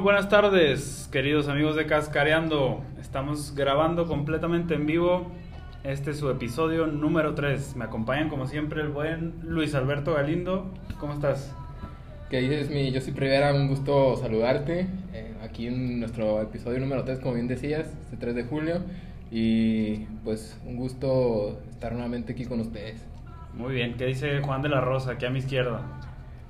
Muy buenas tardes, queridos amigos de Cascareando. Estamos grabando completamente en vivo. Este es su episodio número 3. Me acompañan como siempre el buen Luis Alberto Galindo. ¿Cómo estás? ¿Qué dices, mi José Rivera? Un gusto saludarte. eh, aquí en nuestro episodio número 3, como bien decías, este 3 de julio. Y pues un gusto estar nuevamente aquí con ustedes. Muy bien, ¿qué dice Juan de la Rosa aquí a mi izquierda?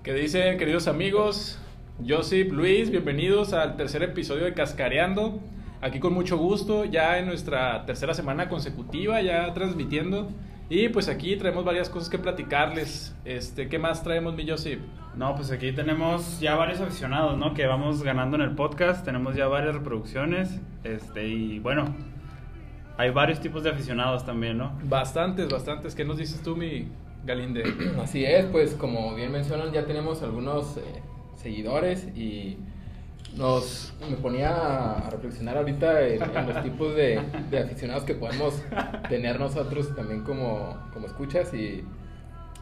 ¿Qué dicen, queridos amigos? Josip, Luis, bienvenidos al tercer episodio de Cascareando. Aquí con mucho gusto, ya en nuestra tercera semana consecutiva, ya transmitiendo. Y pues aquí traemos varias cosas que platicarles. Este, ¿Qué más traemos, mi Josip? No, pues aquí tenemos ya varios aficionados, ¿no? Que vamos ganando en el podcast. Tenemos ya varias reproducciones. Este, y bueno, hay varios tipos de aficionados también, ¿no? Bastantes, bastantes. ¿Qué nos dices tú, mi Galinde? Así es, pues como bien mencionan, ya tenemos algunos eh, seguidores y nos me ponía a, reflexionar ahorita en, en los tipos de, de aficionados que podemos tener nosotros también como, como escuchas y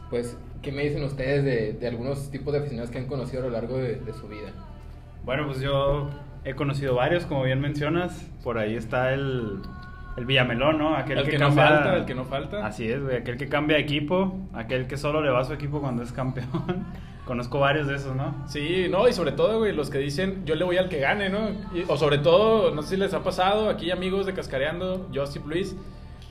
pues, ¿qué me dicen ustedes de, de algunos tipos de aficionados que han conocido a lo largo de, de su vida? Bueno, pues yo he conocido varios, como bien mencionas. Por ahí está el, el Villamelón, ¿no? Aquel El que no cambia- falta, el que no falta. Así es, güey. Aquel que cambia de equipo, aquel que solo le va a su equipo cuando es campeón. Conozco varios de esos, ¿no? Sí, no, y sobre todo, güey, los que dicen yo le voy al que gane, ¿no? Y- o sobre todo, no sé si les ha pasado, aquí amigos de Cascareando, Josip Luis,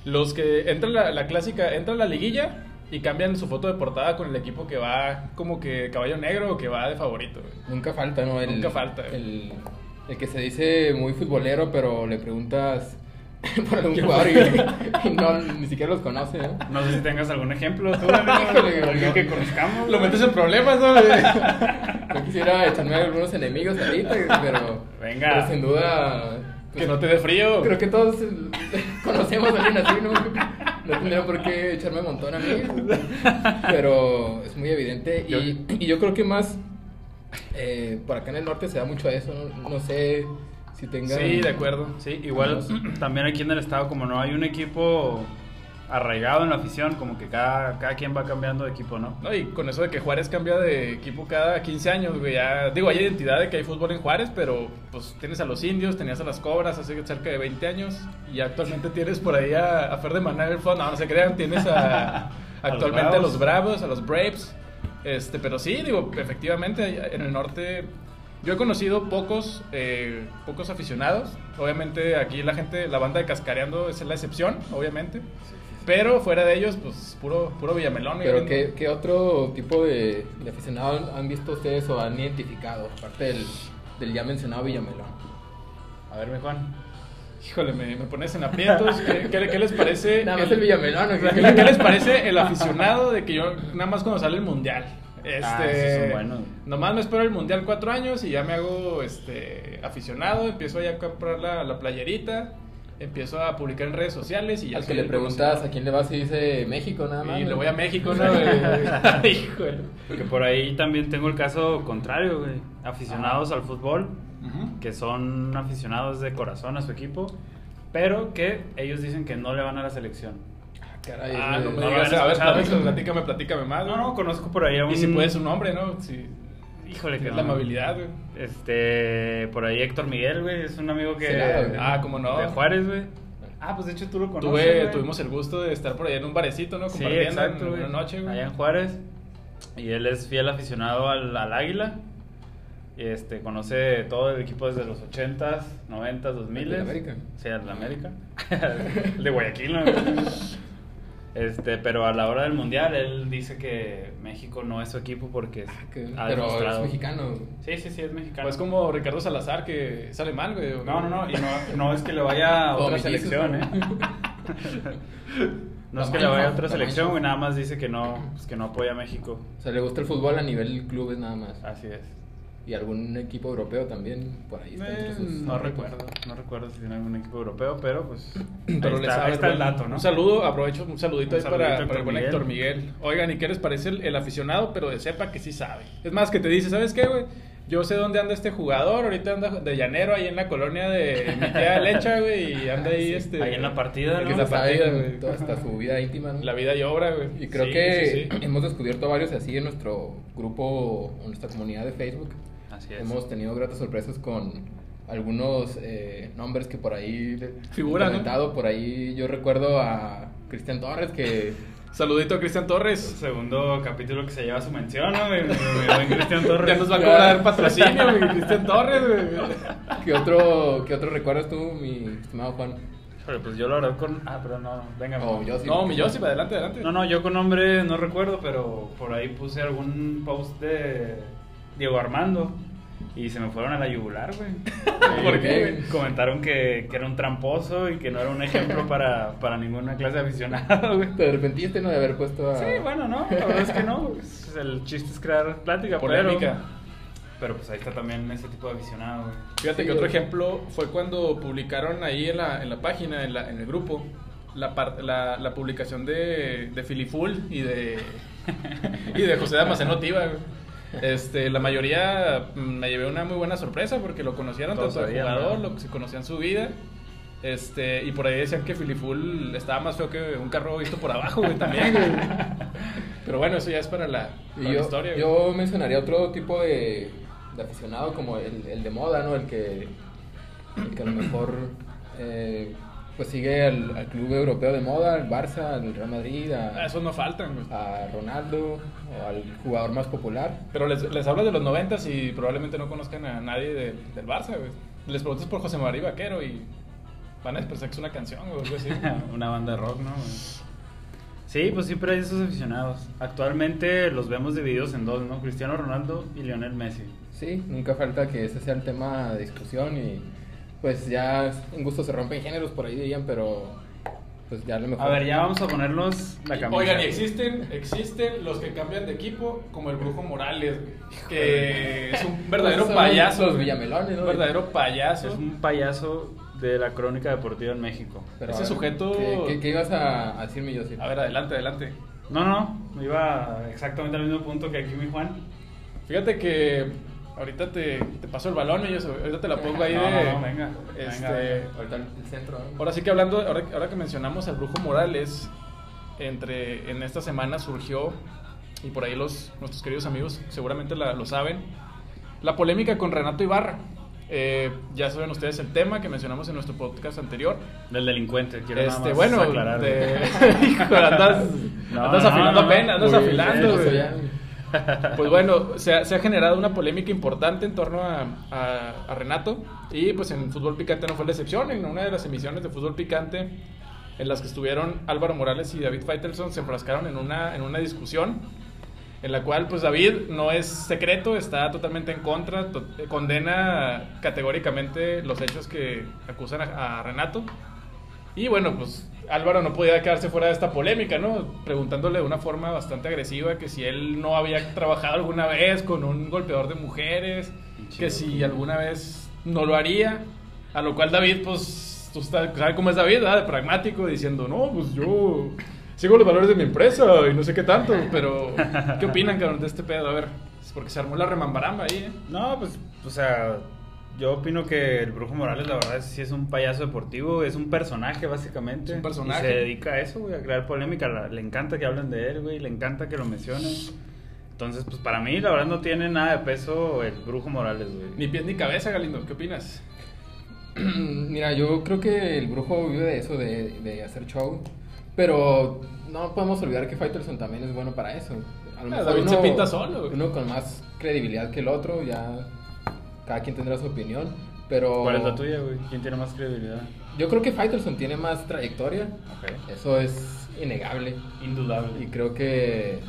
los que entran la, la clásica, entran a la liguilla y cambian su foto de portada con el equipo que va como que caballo negro o que va de favorito, güey. Nunca falta, ¿no? El, Nunca falta. El, el que se dice muy futbolero, pero le preguntas por algún jugador y, y no, ni siquiera los conoce, ¿no? No sé si tengas algún ejemplo tú, alguien no. que conozcamos. Lo metes en problemas, ¿no? quisiera echarme algunos enemigos ahorita, pero, Venga. pero sin duda... pues, que no te dé frío. Creo que todos conocemos a alguien así, ¿no? No tendría por qué echarme un montón a mí. Pero es muy evidente. Yo- Y, y yo creo que más eh, por acá en el norte se da mucho a eso. No, No sé si tengan. Sí, de acuerdo. Sí, igual también aquí en el estado, como no hay un equipo arraigado en la afición, como que cada, cada quien va cambiando de equipo, ¿no? No, y con eso de que Juárez cambia de equipo cada 15 años, güey, ya, digo, hay identidad de que hay fútbol en Juárez, pero pues tienes a los indios, tenías a las cobras hace cerca de 20 años, y actualmente tienes por ahí a, a Fer de Maná el fondo, no, no se crean, tienes a, A los actualmente a los Bravos. Bravos, a los Braves, este, pero sí, digo, efectivamente, en el norte... Yo he conocido pocos, eh, pocos aficionados. Obviamente aquí la gente, la banda de Cascareando es la excepción, obviamente. Pero fuera de ellos, pues puro, puro Villamelón. Pero ¿qué, qué otro tipo de, de aficionado han visto ustedes o han identificado? Aparte del, del ya mencionado Villamelón. A ver, mi Juan. Híjole, me, me pones en aprietos. ¿Qué, qué- qué les parece? Nada más el Villamelón. ¿o ¿Qué, qué? qué les parece el aficionado de que yo nada más cuando sale el mundial? Este, Ah, esos son buenos. Nomás me espero el mundial cuatro años y ya me hago este aficionado. Empiezo ya a comprar la, la playerita. Empiezo a publicar en redes sociales y ya Al que le preguntas a quién le vas y dice México nada más. Y ¿no? le voy a México, ¿no? güey? Híjole. Que por ahí también tengo el caso contrario, güey. Aficionados al fútbol, que son aficionados de corazón a su equipo, pero que ellos dicen que no le van a la selección. Caray, Ah, no me no digas. A ver, platícame, platícame, platícame más. No, no, conozco por ahí a un... Y si puedes un nombre, ¿no? Si Híjole, que tienes no. la amabilidad, güey. Este, por ahí Héctor Miguel, güey, es un amigo que... Sí, nada. Ah, cómo no. De Juárez, güey. Ah, pues de hecho tú lo conoces, Tuve, güey. tuvimos el gusto de estar por allá en un barecito, ¿no? Sí, Compartiendo exacto, en güey. una noche, güey. Allá en Juárez. Y él es fiel aficionado al, al Águila. Este, conoce todo el equipo desde los 80s, 90s, 2000s. ¿El de América? Sí, de América. el de Guayaquil, ¿no? Este, pero a la hora del mundial él dice que México no es su equipo porque Que- ha pero es demostrado- mexicano. Sí, sí, sí, es mexicano. Pues como Ricardo Salazar, que es alemán, güey. ¿o No, no, no, y no, no es que le vaya a otra selección. ¿eh? No es que le vaya a otra selección, güey, nada más dice que no, pues que no apoya a México. O sea, le gusta el fútbol a nivel clubes nada más. Así es. Y algún equipo europeo también por ahí está entre Eh, sus no favoritos. recuerdo, no recuerdo si tiene algún equipo europeo, pero pues Pero ahí está, sabe, ahí está el dato, ¿no? Un saludo, aprovecho un saludito Un ahí para, el buen Héctor Héctor Miguel. Oigan, ¿y qué les parece el, el aficionado? Pero de sepa que sí sabe. Es más, que te dice, ¿sabes qué, güey? Yo sé dónde anda este jugador, ahorita anda de llanero ahí en la colonia de mi tía Lecha, güey, y anda ahí, este... Ahí en la partida, ¿no? se la partida, güey. toda hasta su vida íntima, ¿no? La vida y obra, güey. Y creo Sí, que sí, sí. hemos descubierto varios así en nuestro grupo, en nuestra comunidad de Facebook. Así es. Hemos tenido gratas sorpresas con algunos eh, nombres que por ahí Figuran, ¿no? comentado. Por ahí yo recuerdo a Cristian Torres que Saludito a Cristian Torres. Segundo capítulo que se lleva su mención, ¿no? Mi, mi- mi buen Cristian Torres. Ya nos va a Ya. cobrar patrocinio, mi Cristian Torres. güey. ¿Qué otro, ¿Qué otro recuerdas tú, mi estimado Juan? Híjole, pues yo la verdad con... Ah, pero no, venga. Oh, yo sí. No, mi Josip, adelante, adelante. No, no, yo con nombre no recuerdo, pero por ahí puse algún post de Diego Armando y se me fueron a la yugular, güey. ¿Por qué? Comentaron que, que era un tramposo y que no era un ejemplo para, para ninguna clase de aficionado, güey. ¿Te arrepentiste no de haber puesto a... Sí, bueno, no, la verdad es que no. pues, El chiste es crear plática, Polémica. pero... Pero pues ahí está también ese tipo de aficionado, güey. Fíjate Sí, que otro güey. ejemplo fue cuando publicaron ahí en la, en la página, en, la- en el grupo, la, par- la, la publicación de, de Filiful y de, y de José Damasceno Tiva. güey. Este, la mayoría mm, me llevé una muy buena sorpresa porque lo conocieron Todos tanto el sabían, jugador, ¿no? lo que se conocían su vida. Este, y por ahí decían que Filiful estaba más feo que un carro visto por abajo, güey, también, güey. Pero bueno, eso ya es para la, historia. güey. yo mencionaría otro tipo de, de aficionado como el, el de moda, ¿no? El que, el que a lo mejor eh, pues sigue al, al club europeo de moda, al Barça, al Real Madrid, Ah, a, esos no faltan, güey. a Ronaldo al jugador más popular. Pero les, les hablas de los noventas y probablemente no conozcan a nadie del, del Barça, güey. Les preguntas por José María Vaquero y van a pensar que es una canción, o algo así. Una banda de rock, ¿no? Sí, pues siempre hay esos aficionados. Actualmente los vemos divididos en dos, ¿no? Cristiano Ronaldo y Lionel Messi. Sí, nunca falta que ese sea el tema de discusión y pues ya en gusto se rompen géneros por ahí dirían, pero pues ya a lo mejor... A ver, ya vamos a ponernos la camisa. Oigan, y existen, existen los que cambian de equipo, como el Brujo Morales, güey, que es un verdadero payaso. los güey. villamelones, ¿no? Un verdadero payaso. Es un payaso de la crónica deportiva en México. Pero, ese ver, sujeto- ¿Qué, qué- qué ibas a, a decirme yo? A ver, adelante, adelante. No, no, no, iba exactamente al mismo punto que aquí mi Juan. Fíjate que ahorita te, te paso el balón, y eso, ahorita te la pongo ahí No, de... no, no, venga, este, venga. Ahorita el centro. ¿no? Ahora sí que hablando, ahora, ahora que mencionamos al Brujo Morales, entre, en esta semana surgió, y por ahí los, nuestros queridos amigos seguramente la- lo saben, la polémica con Renato Ibarra. Eh, ya saben ustedes el tema que mencionamos en nuestro podcast anterior. Del delincuente, quiero nada Este, más bueno, aclarar. de... Andas, No, andas no, afilando no, apenas, andas afilando. bien, Pues bueno, se ha, generado una polémica importante en torno a, Renato. Y pues en Fútbol Picante no fue la excepción, en una de las emisiones de Fútbol Picante en las que estuvieron Álvaro Morales y David Faitelson se enfrascaron en una, en una discusión en la cual pues David no es secreto, está totalmente en contra, condena categóricamente los hechos que acusan a, a Renato. Y bueno, pues Álvaro no podía quedarse fuera de esta polémica, ¿no? Preguntándole de una forma bastante agresiva que si él no había trabajado alguna vez con un golpeador de mujeres, que si alguna vez no lo haría. A lo cual David, pues, tú sabes sabes cómo es David, ¿verdad? De pragmático, diciendo, no, pues yo sigo los valores de mi empresa y no sé qué tanto. Pero, ¿qué opinan, cabrón, de este pedo? A ver, es porque se armó la remambaramba ahí, ¿eh? No, pues, o sea, yo opino que el Brujo Morales, la verdad, sí es un payaso deportivo, es un personaje, básicamente. Es un personaje. Y se dedica a eso, güey, a crear polémica. La- le encanta que hablen de él, güey, le encanta que lo mencionen. Entonces, pues, para mí, la verdad, no tiene nada de peso el Brujo Morales, güey. Ni pies ni cabeza, Galindo, ¿qué opinas? Mira, yo creo que el brujo vive de eso, de, de hacer show. Pero no podemos olvidar que Faitelson también es bueno para eso. A lo Ah, David se pinta solo, güey. Uno con más credibilidad que el otro, ya cada quien tendrá su opinión. Pero ¿Cuál es la tuya, güey? ¿Quién tiene más credibilidad? Yo creo que Faitelson tiene más trayectoria. Ok. Eso es innegable. Indudable. Y creo que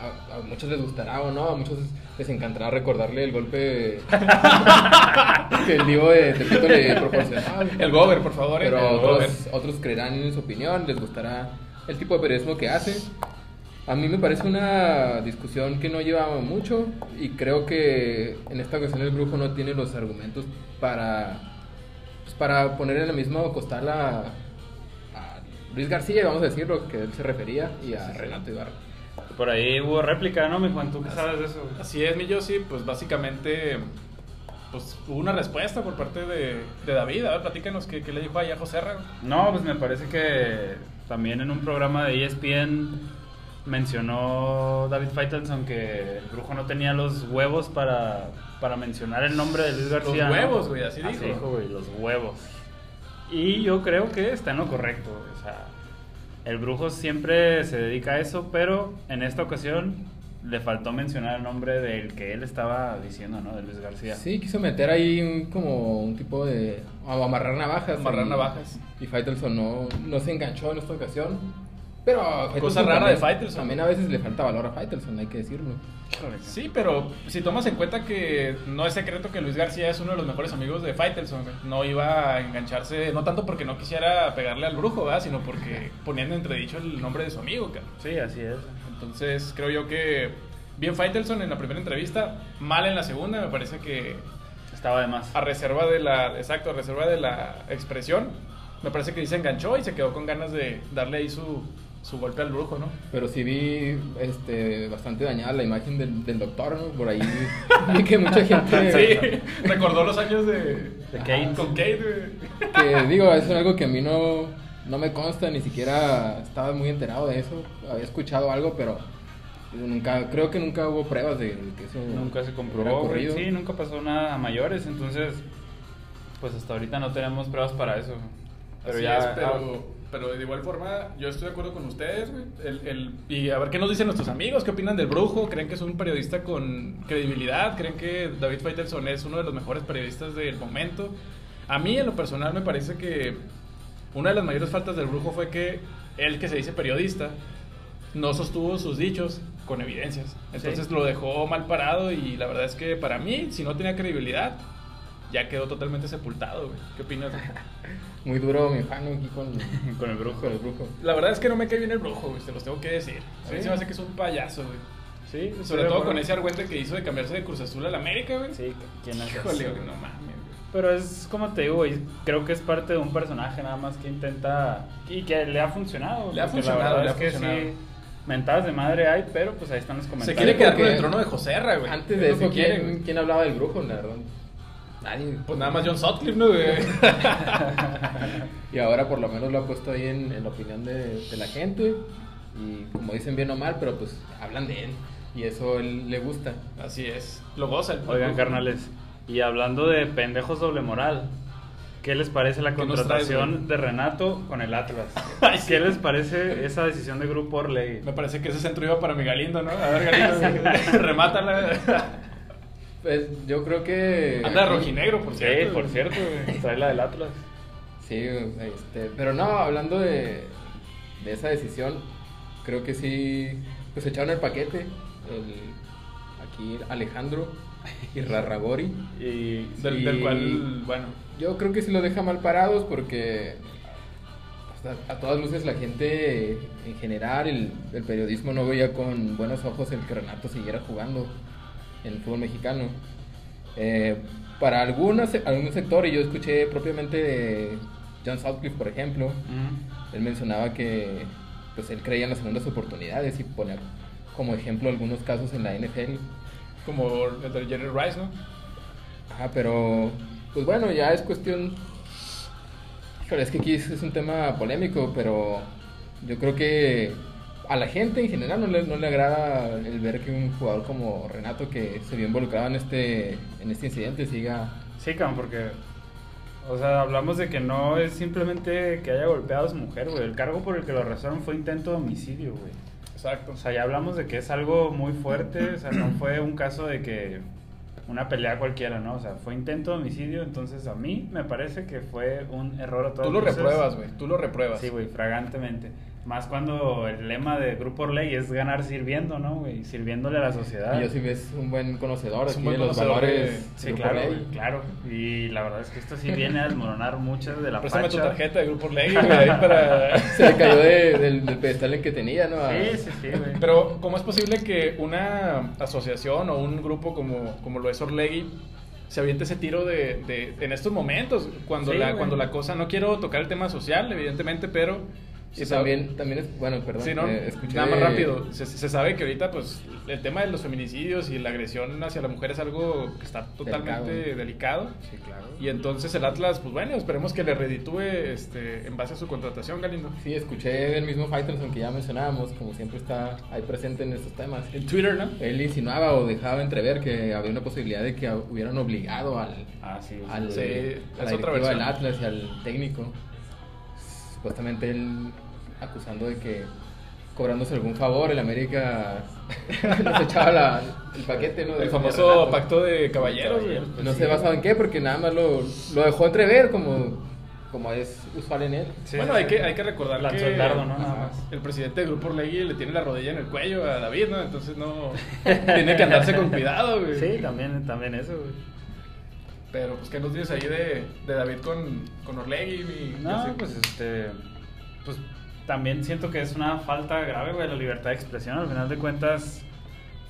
a, a muchos les gustará o no, a muchos les encantará recordarle el golpe que el Divo de Tepito le proporcionaba. El Gober, por favor, ¿eh? Pero otros, otros creerán en su opinión, les gustará el tipo de periodismo que hace. A mí me parece una discusión que no lleva mucho y creo que en esta ocasión el brujo no tiene los argumentos para, pues, para poner en la misma costal a, a Luis García, vamos a decir lo que él se refería, y a Renato Ibarra. Por ahí hubo réplica, ¿no, mi Juan? ¿Tú qué sabes de eso? Así es, mi Yossi, pues básicamente pues hubo una respuesta por parte de, de David. A ver, platícanos qué, qué le dijo ahí a José Ra. No, pues me parece que también en un programa de ESPN mencionó David Faitelson que el brujo no tenía los huevos para, para mencionar el nombre de Luis García. Los huevos, güey, así dijo. güey, los huevos. Y yo creo que está en lo correcto, o sea, el brujo siempre se dedica a eso, pero en esta ocasión le faltó mencionar el nombre del que él estaba diciendo, ¿no? De Luis García. Sí, quiso meter ahí un- como un tipo de... o amarrar navajas. Amarrar y- navajas. Y Faitelson no, no se enganchó en esta ocasión. Pero Faitelson Cosa rara también- de Faitelson. También a veces le falta valor a Faitelson, hay que decirlo. Sí, pero si tomas en cuenta que no es secreto que Luis García es uno de los mejores amigos de Faitelson, no iba a engancharse, no tanto porque no quisiera pegarle al brujo, ¿verdad? sino porque poniendo entredicho el nombre de su amigo. cabrón. Sí, así es. Entonces creo yo que bien Faitelson en la primera entrevista, mal en la segunda, me parece que Estaba de más. a reserva de la, exacto, a reserva de la expresión, me parece que se enganchó y se quedó con ganas de darle ahí su, su golpe al brujo, ¿no? Pero sí vi este, bastante dañada la imagen del, del doctor, ¿no? Por ahí vi que mucha gente... Sí, recordó los años de, De Kate. con Kate, güey. Que digo, es algo que a mí no, no me consta, ni siquiera estaba muy enterado de eso. Había escuchado algo, pero nunca, creo que nunca hubo pruebas de que eso Nunca se comprobó. Sí, nunca pasó nada a mayores, entonces, pues hasta ahorita no tenemos pruebas para eso. Pero Así ya. es, pero, pero de igual forma, yo estoy de acuerdo con ustedes, güey. El, el- y a ver qué nos dicen nuestros amigos, qué opinan del brujo, creen que es un periodista con credibilidad, creen que David Faitelson es uno de los mejores periodistas del momento. A mí, en lo personal, me parece que una de las mayores faltas del brujo fue que él, que se dice periodista, no sostuvo sus dichos con evidencias. Entonces Sí. lo dejó mal parado y la verdad es que para mí, si no tenía credibilidad, ya quedó totalmente sepultado, güey. ¿Qué opinas? Muy duro mi fan aquí con, Con el brujo. con el brujo. La verdad es que no me cae bien el brujo, güey, te los tengo que decir. A mí Sí. se me hace que es un payaso, güey. Sí, Sobre todo con ese argüente que hizo de cambiarse de Cruz Azul al América, güey. Sí, ¿quién es Híjole, güey, no mames, güey. Pero es como te digo, güey, creo que es parte de un personaje nada más que intenta y que le ha funcionado. Le ha funcionado, la verdad le ha es que funcionado. sí, mentadas de madre hay, pero pues ahí están los Se comentarios. quiere quedar con el trono de Joserra, güey. Antes Es de eso, ¿quién, quién hablaba del brujo? La verdad. Nadie. Pues nada más John Sutcliffe, ¿no? Y ahora por lo menos lo ha puesto ahí en, en la opinión de, de la gente. Y como dicen bien o mal, pero pues hablan de él. Y eso a él le gusta. Así es. Lo goza el Oigan, brujo. carnales, y hablando de pendejos doble moral, ¿qué les parece la ¿Qué nos traes, contratación de Renato con el Atlas? Ay, sí. ¿Qué les parece esa decisión de Grupo Orley? Me parece que ese centro iba para mi Galindo, ¿no? A ver, Galindo, remátala. Pues yo creo que. Anda rojinegro, por Sí, cierto. por cierto, trae la del Atlas. Sí, este, pero no, hablando de, de esa decisión, creo que sí, pues echaron el paquete, el, aquí Alejandro y Rarragori. Y Del, Sí. del cual, bueno, Yo creo que sí lo deja mal parados porque pues, a, a todas luces la gente en general, el, el periodismo no veía con buenos ojos el que Renato siguiera jugando el fútbol mexicano. Eh, para algunos, algún sector, y yo escuché propiamente de John Sutcliffe, por ejemplo, él mencionaba que pues él creía en las segundas oportunidades y ponía como ejemplo algunos casos en la NFL. como el de Jerry Rice, ¿no? Ajá, pero pues bueno, ya es cuestión. Híjole, es que aquí es un tema polémico, pero yo creo que a la gente en general no le, no le agrada el ver que un jugador como Renato, que se vio involucrado en este, en este incidente, siga. Sí, cabrón, porque. O sea, hablamos de que no es simplemente que haya golpeado a su mujer, güey. El cargo por el que lo arrestaron fue intento de homicidio, güey. Exacto. O sea, ya hablamos de que es algo muy fuerte. O sea, no fue un caso de que. Una pelea cualquiera, ¿no? O sea, fue intento de homicidio. Entonces, a mí me parece que fue un error a todas Tú lo luces. repruebas, güey. Tú lo repruebas. Sí, güey, fragantemente. Más cuando el lema de Grupo Orley es ganar sirviendo, ¿no, güey? Sirviéndole a la sociedad. Y yo sí ves un buen conocedor Es un aquí buen de los conocedor de- valores. Sí, Grupo claro, claro. Y la verdad es que esto sí viene a desmoronar muchas de la Préstame tu facha. tarjeta de Grupo Ley, güey, ahí para... Se le cayó de- del, del pedestal en que tenía, ¿no? Sí, sí, sí, güey. Pero, ¿cómo es posible que una asociación o un grupo como, como lo es Orlegui se aviente ese tiro de, de- en estos momentos? Cuando, Sí, la, güey. cuando la cosa, no quiero tocar el tema social, evidentemente, pero Y también, también es, bueno, perdón, Sí, ¿no? eh, escuché Nada más rápido. Se, se sabe que ahorita, pues, el tema de los feminicidios y la agresión hacia la mujer es algo que está totalmente Delicado. delicado. Sí, claro. Y entonces el Atlas, pues bueno, esperemos que le reditúe este, en base a su contratación, Galindo. Sí, escuché del mismo Faitelson que ya mencionábamos, como siempre está ahí presente en estos temas. En Twitter, ¿no? Él insinuaba o dejaba entrever que había una posibilidad de que hubieran obligado al, Ah, sí. sí. al Sí, a la otra del Atlas y al técnico. Supuestamente él acusando de que cobrándose algún favor, el América nos echaba la- el paquete, ¿no? El famoso Renato. pacto de caballeros, pues No sí. sé basado en qué, porque nada más lo, lo dejó entrever como, como es usual en él. Sí, bueno, hay que, hay que recordar Lanzó que el dardo, ¿no? Nada más. el presidente del Grupo Orlegui le tiene la rodilla en el cuello a David, ¿no? Entonces no... tiene que andarse con cuidado, güey. Sí, también, también eso, güey. Pero, pues, ¿qué nos dices ahí de, de David con, con Orlegui? mi- No, pues este. Pues también siento que es una falta grave, güey, la libertad de expresión. Al final de cuentas,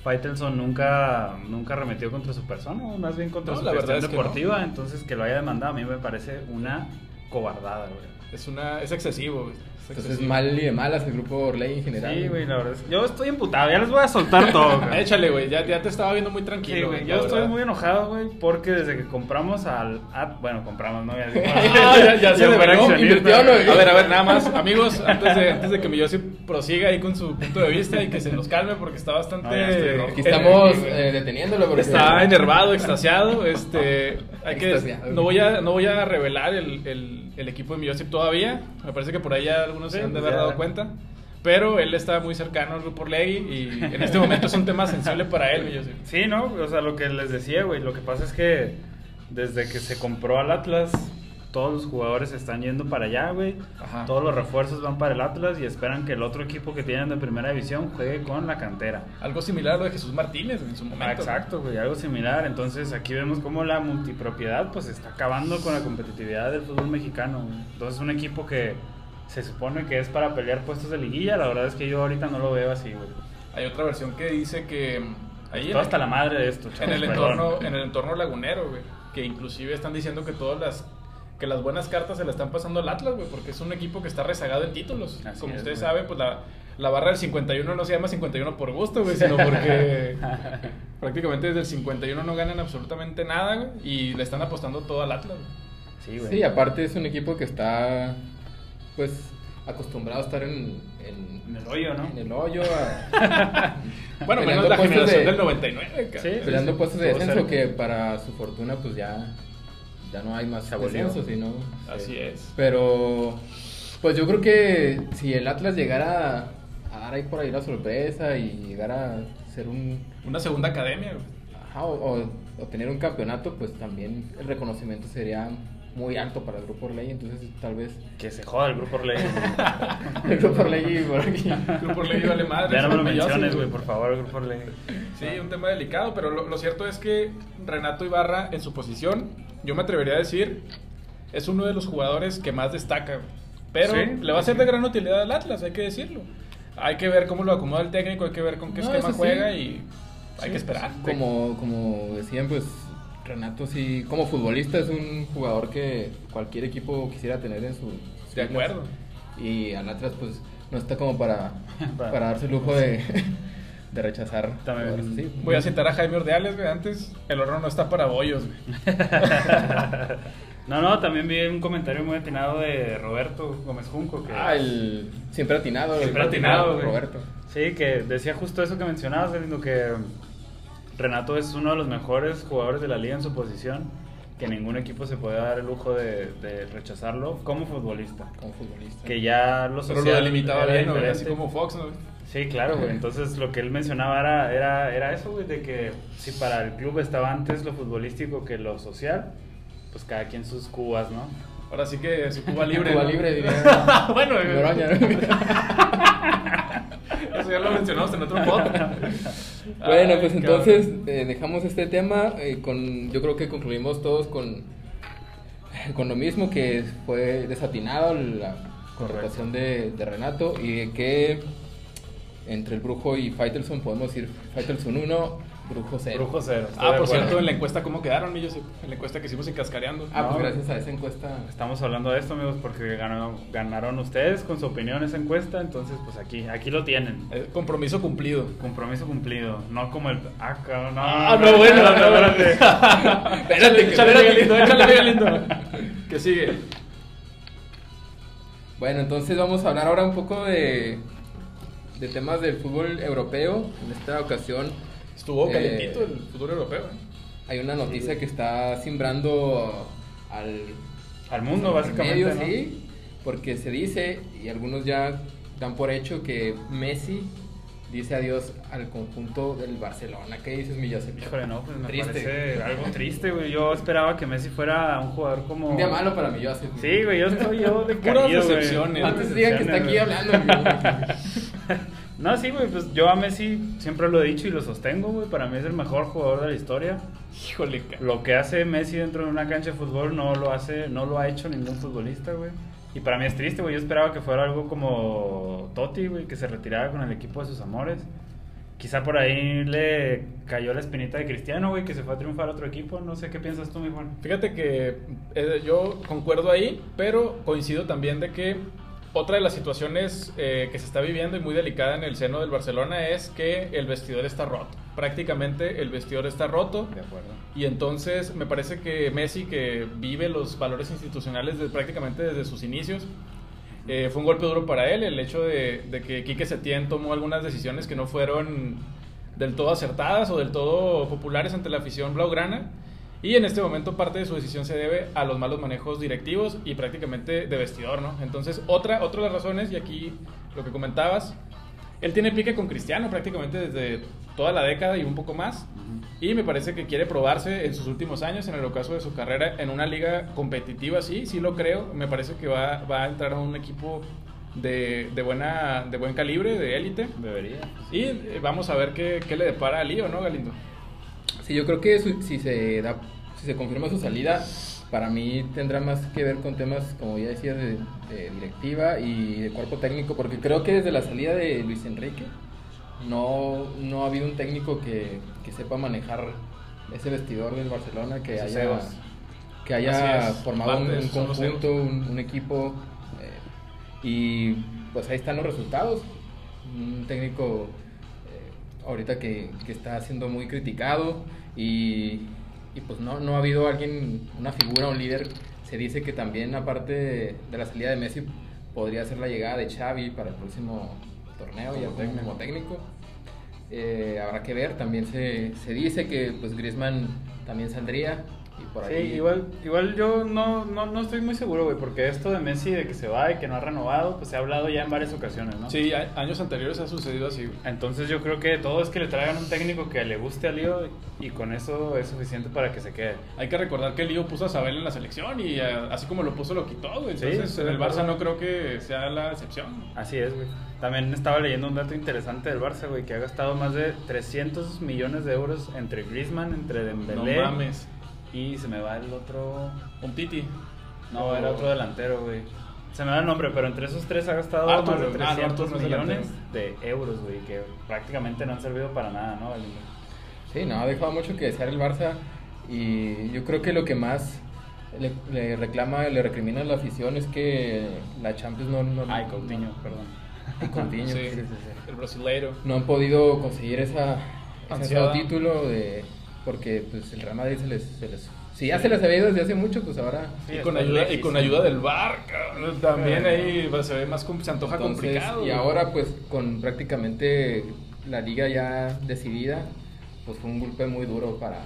Faitelson nunca, nunca remetió contra su persona, más bien contra No, su la verdad gestión es que no. deportiva. Entonces, que lo haya demandado a mí me parece una cobardada, güey. Es, una, es excesivo, güey. Es Entonces excesivo. mal y de malas el grupo Orley en general. Sí, güey, la verdad es Yo estoy emputado, ya les voy a soltar todo, güey. Échale, güey. Ya, ya te estaba viendo muy tranquilo. Sí, güey, yo estoy verdad. muy enojado, güey, porque desde que compramos al... Bueno, compramos, ¿no? Ya, Ah, ya, ya se fue develó, accionista, invirtió, ¿no? A ver, a ver, nada más, amigos, antes de, antes de que mi prosiga ahí con su punto de vista y que se nos calme porque está bastante... Aquí estamos eh, eh, deteniéndolo porque Está enervado, extasiado, este, hay que, no voy a, no voy a revelar el, el, el equipo de Millosip todavía, me parece que por ahí ya algunos se han de haber dado cuenta, pero él está muy cercano al grupo Orlegui y en este momento es un tema sensible para él, Millosip. Sí, ¿no? O sea, lo que les decía, güey, lo que pasa es que desde que se compró al Atlas, todos los jugadores están yendo para allá, güey. Ajá. Todos los refuerzos van para el Atlas y esperan que el otro equipo que tienen de primera división juegue con la cantera. Algo similar a lo de Jesús Martínez en su momento. Ah, exacto, güey, algo similar. Entonces aquí vemos cómo la multipropiedad pues está acabando con la competitividad del fútbol mexicano. güey. Entonces un equipo que se supone que es para pelear puestos de liguilla, la verdad es que yo ahorita no lo veo así, güey. Hay otra versión que dice que ahí Estoy en, hasta la madre de esto, en chavos, el perdón. entorno, en el entorno lagunero, güey, que inclusive están diciendo que todas las que las buenas cartas se le están pasando al Atlas, güey, porque es un equipo que está rezagado en títulos. Así Como es, ustedes güey. saben, pues la, la barra del 51 no se llama 51 por gusto, güey, sino porque prácticamente desde el 51 no ganan absolutamente nada, güey, y le están apostando todo al Atlas. güey. Sí, güey. Sí, aparte es un equipo que está pues acostumbrado a estar en, en, En el hoyo, ¿no? en el hoyo, a- Bueno, menos la puestos generación de- del 99, cara. Sí. peleando puestos de descenso que para su fortuna pues ya, ya no hay más abolió. descensos, sino Así es. Pero pues yo creo que si el Atlas llegara a dar ahí por ahí la sorpresa y llegara a ser un Una segunda academia, ajá, o, o- o tener un campeonato, pues también el reconocimiento sería muy alto para el Grupo Orley, entonces tal vez Que se joda el grupo Orlegui. el Grupo Orley por aquí. Grupo Orlegui vale madre. ya no me lo menciones, güey, por favor, el grupo Orlegui. Sí, un tema delicado, pero lo, lo cierto es que Renato Ibarra en su posición, yo me atrevería a decir, es uno de los jugadores que más destaca. güey. Pero Sí, le va a ser de gran utilidad al Atlas, hay que decirlo. Hay que ver cómo lo acomoda el técnico, hay que ver con qué No, esquema eso sí. juega y hay Sí, que esperar. Como, como decían, pues Renato sí, como futbolista es un jugador que cualquier equipo quisiera tener en su... De acuerdo. Y al Atlas pues no está como para, Para- para darse el lujo de, de rechazar. También. jugadores así. Voy a citar a Jaime Ordeales, güey, antes el horno no está para bollos, güey. No, no, también vi un comentario muy atinado de Roberto Gómez Junco. Que, Ah, el siempre atinado. Siempre el atinado, güey. Roberto. Sí, que decía justo eso que mencionabas, Galindo, que Renato es uno de los mejores jugadores de la liga en su posición, que ningún equipo se puede dar el lujo de, de rechazarlo como futbolista. Como futbolista. Que ya lo Pero lo social delimitaba bien, güey, diferente. así como Fox, ¿no? Sí, claro, güey. Entonces lo que él mencionaba era, era, era eso, güey, de que si para el club estaba antes lo futbolístico que lo social, pues cada quien sus cubas, ¿no? Ahora sí que su Cuba libre. Cuba ¿no? libre, diría. bueno, güey. Ya lo mencionamos en otro podcast. Bueno, Ay, pues cabrón. entonces eh, dejamos este tema. eh, con, yo creo que concluimos todos con, con lo mismo, que fue desatinado la contratación de, de Renato y de que entre el Brujo y Faitelson podemos decir Faitelson 1, Brujo 0. Brujo cero. Ah, por cierto, en la encuesta, ¿cómo quedaron, Joseph? En la encuesta que hicimos en Cascareando. Ah, pues No. gracias a esa encuesta. Estamos hablando de esto, amigos, porque ganaron, ganaron ustedes con su opinión esa encuesta, entonces pues aquí, aquí lo tienen. Eh, compromiso cumplido. Compromiso cumplido, no como el... Ah, cabrón, no, Ah, no, bueno, no, espérate. Échale, échale, Miguelito, échale, Miguelito. Que sigue. Bueno, entonces vamos a hablar ahora un poco de, de temas del fútbol europeo. En esta ocasión Estuvo Eh, calentito el fútbol europeo. ¿eh? hay una noticia que está simbrando al, Al mundo, básicamente, medio, ¿no? sí, porque se dice, y algunos ya dan por hecho, que Messi dice adiós al conjunto del Barcelona. ¿Qué dices, mi Josep? Híjole, no, pues me Triste. parece algo triste, güey. Yo esperaba que Messi fuera un jugador como... Un día malo para mi Josep. Sí, güey, yo estoy yo de Puras decepciones. Antes digan que está aquí hablando. No, sí, güey, pues yo a Messi siempre lo he dicho y lo sostengo, güey. Para mí es el mejor jugador de la historia. Híjole, Lo que hace Messi dentro de una cancha de fútbol no lo hace, no lo ha hecho ningún futbolista, güey. Y para mí es triste, güey. Yo esperaba que fuera algo como Totti, güey, que se retirara con el equipo de sus amores. Quizá por ahí le cayó la espinita de Cristiano, güey, que se fue a triunfar a otro equipo. No sé qué piensas tú, mi Juan. Fíjate que eh, yo concuerdo ahí, pero coincido también de que otra de las situaciones eh, que se está viviendo y muy delicada en el seno del Barcelona es que el vestidor está roto. Prácticamente el vestidor está roto. De acuerdo. Y entonces me parece que Messi, que vive los valores institucionales de, prácticamente desde sus inicios, eh, fue un golpe duro para él el hecho de, de que Quique Setién tomó algunas decisiones que no fueron del todo acertadas o del todo populares ante la afición blaugrana. Y en este momento parte de su decisión se debe a los malos manejos directivos y prácticamente de vestidor, ¿no? Entonces, otra, otra de las razones, y aquí lo que comentabas, él tiene pique con Cristiano prácticamente desde toda la década y un poco más. Y me parece que quiere probarse en sus últimos años, en el ocaso de su carrera, en una liga competitiva, sí, sí lo creo. Me parece que va, va a entrar a un equipo de, de, buena, de buen calibre, de élite. Debería. Y eh, vamos a ver qué, qué le depara a Lío, ¿no, Galindo? Sí, yo creo que si se da, si se confirma su salida, para mí tendrá más que ver con temas, como ya decía, de, de directiva y de cuerpo técnico, porque creo que desde la salida de Luis Enrique no, no ha habido un técnico que, que sepa manejar ese vestidor del Barcelona, que Esos haya, que haya formado un, un conjunto, un, un equipo, eh, y pues ahí están los resultados. Un técnico eh, ahorita que, que está siendo muy criticado y, y, pues no, no ha habido alguien, una figura, un líder. Se dice que también aparte de, de la salida de Messi podría ser la llegada de Xavi para el próximo torneo Como ya técnico. como técnico. Eh, habrá que ver, también se, se dice que pues Griezmann también saldría y por Sí, ahí igual, igual yo no, no, no estoy muy seguro, güey, porque esto de Messi, de que se va y que no ha renovado, pues se ha hablado ya en varias ocasiones, ¿no? Sí, a- años anteriores ha sucedido así. güey. Entonces yo creo que todo es que le traigan un técnico que le guste a Lío y con eso es suficiente para que se quede. Hay que recordar que Lío puso a Sabel en la selección y eh, así como lo puso lo quitó, güey. Sí, Entonces estoy en de el Barça no creo que sea la excepción. Así es, güey. También estaba leyendo un dato interesante del Barça, güey, que ha gastado más de 300 millones de euros entre Griezmann, entre Dembélé No mames. Y se me va el otro... Un Titi. No, era otro delantero, güey. Se me da el nombre, pero entre esos tres ha gastado Arthur, más de ah, no, 300 Arthur no es millones de euros, güey, que prácticamente no han servido para nada, ¿no? Sí, no, ha dejado mucho que desear el Barça y yo creo que lo que más le, le reclama, le recrimina a la afición es que la Champions no... no Ay, Coutinho, perdón. Y Coutinho, Sí, sí, sí, el brasileiro. No han podido conseguir esa, ese título de, porque pues, el Real Madrid se les, se les... Si ya se les había ido desde hace mucho, pues ahora... Sí, y, con ayuda, y con ayuda del bar, cabrón, también ahí se ve más, com- se antoja Entonces, complicado. Y ahora pues con prácticamente la liga ya decidida, pues fue un golpe muy duro para,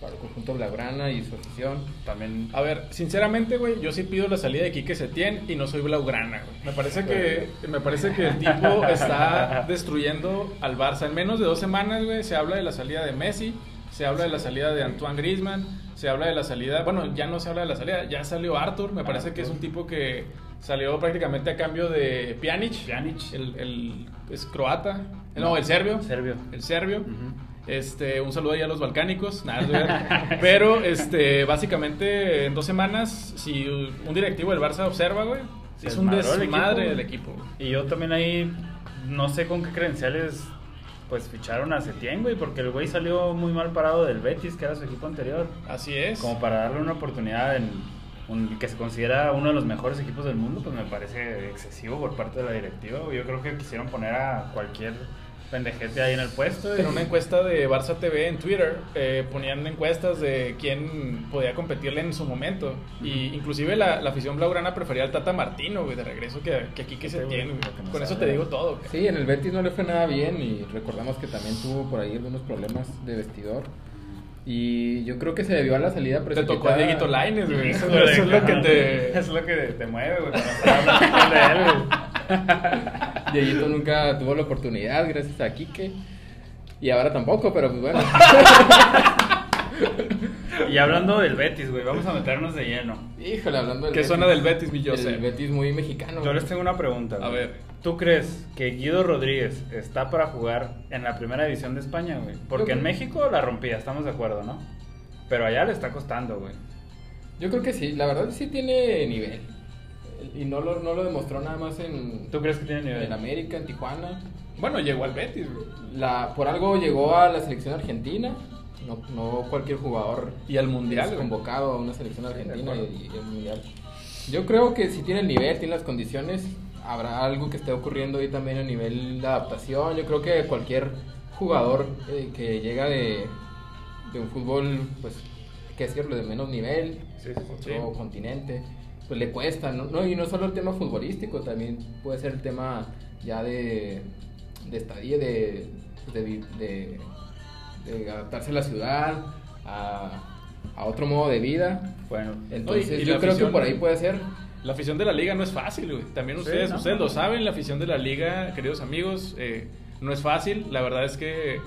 para el conjunto Blaugrana y su afición. También... A ver, sinceramente, güey, yo sí pido la salida de Quique Setién y no soy blaugrana, güey. Me parece que, me parece que el tipo está destruyendo al Barça. En menos de dos semanas, güey, se habla de la salida de Messi, se habla de la salida de Antoine Griezmann, se habla de la salida, bueno, ya no se habla de la salida, ya salió Arthur, me parece que es un tipo que salió prácticamente a cambio de Pjanic, Pjanic. el, el- es croata, no, el serbio, Serbio. el serbio. Este, un saludo ahí a los balcánicos. Nada. Pero, este, básicamente, en dos semanas, si un directivo del Barça observa, güey, es un el desmadre equipo, del equipo. Y yo también ahí no sé con qué credenciales pues ficharon a Setién, güey, porque el güey salió muy mal parado del Betis, que era su equipo anterior. Así es. Como para darle una oportunidad en un, que se considera uno de los mejores equipos del mundo, pues me parece excesivo por parte de la directiva. Yo creo que quisieron poner a cualquier pendejete ahí en el puesto. En una encuesta de Barça TV en Twitter eh, ponían encuestas de quién podía competirle en su momento. Y inclusive la, la afición blaugrana prefería al Tata Martino, güey, de regreso que, que aquí que se tiene. Con eso sabe. te digo todo. güey. Sí, en el Betis no le fue nada bien y recordamos que también tuvo por ahí algunos problemas de vestidor. Y yo creo que se debió a la salida Te precipitada. tocó a Dieguito Lainez, güey. Eso, eso es lo que te... Es lo que te mueve, güey, Dieguito nunca tuvo la oportunidad gracias a Quique. Y ahora tampoco, pero pues bueno. Y hablando del Betis, güey, vamos a meternos de lleno. Híjole, hablando del ¿Qué zona del Betis, mi El Joseph? Betis muy mexicano. Yo les tengo una pregunta. A güey. ver. ¿Tú crees que Guido Rodríguez está para jugar en la primera división de España, güey? Porque Yo en creo- México la rompía, estamos de acuerdo, ¿no? Pero allá le está costando, güey. Yo creo que sí, la verdad sí tiene nivel. Y no lo, no lo demostró nada más en, ¿Tú crees que tiene nivel? en América, en Tijuana. Bueno, llegó al Betis, güey. La, por algo llegó a la selección argentina. No, no cualquier jugador Y al Mundial, convocado a una selección argentina de y, el mundial. Yo creo que si tiene el nivel, tiene las condiciones, habrá algo que esté ocurriendo ahí también a nivel de adaptación. Yo creo que cualquier jugador eh, que llega de, de un fútbol, pues, hay que decirlo, de menos nivel, Sí, sí, sí. otro continente, pues le cuesta, ¿no? No, Y no solo el tema futbolístico, también puede ser el tema ya de, de estadía, de, de, vi- de- de adaptarse a la ciudad, a, a otro modo de vida. Bueno, Entonces y yo creo que por ahí puede ser. La afición de la liga no es fácil, güey. También Sí, ustedes, no, ustedes no, lo no. saben, la afición de la liga, queridos amigos, eh, no es fácil. La verdad es que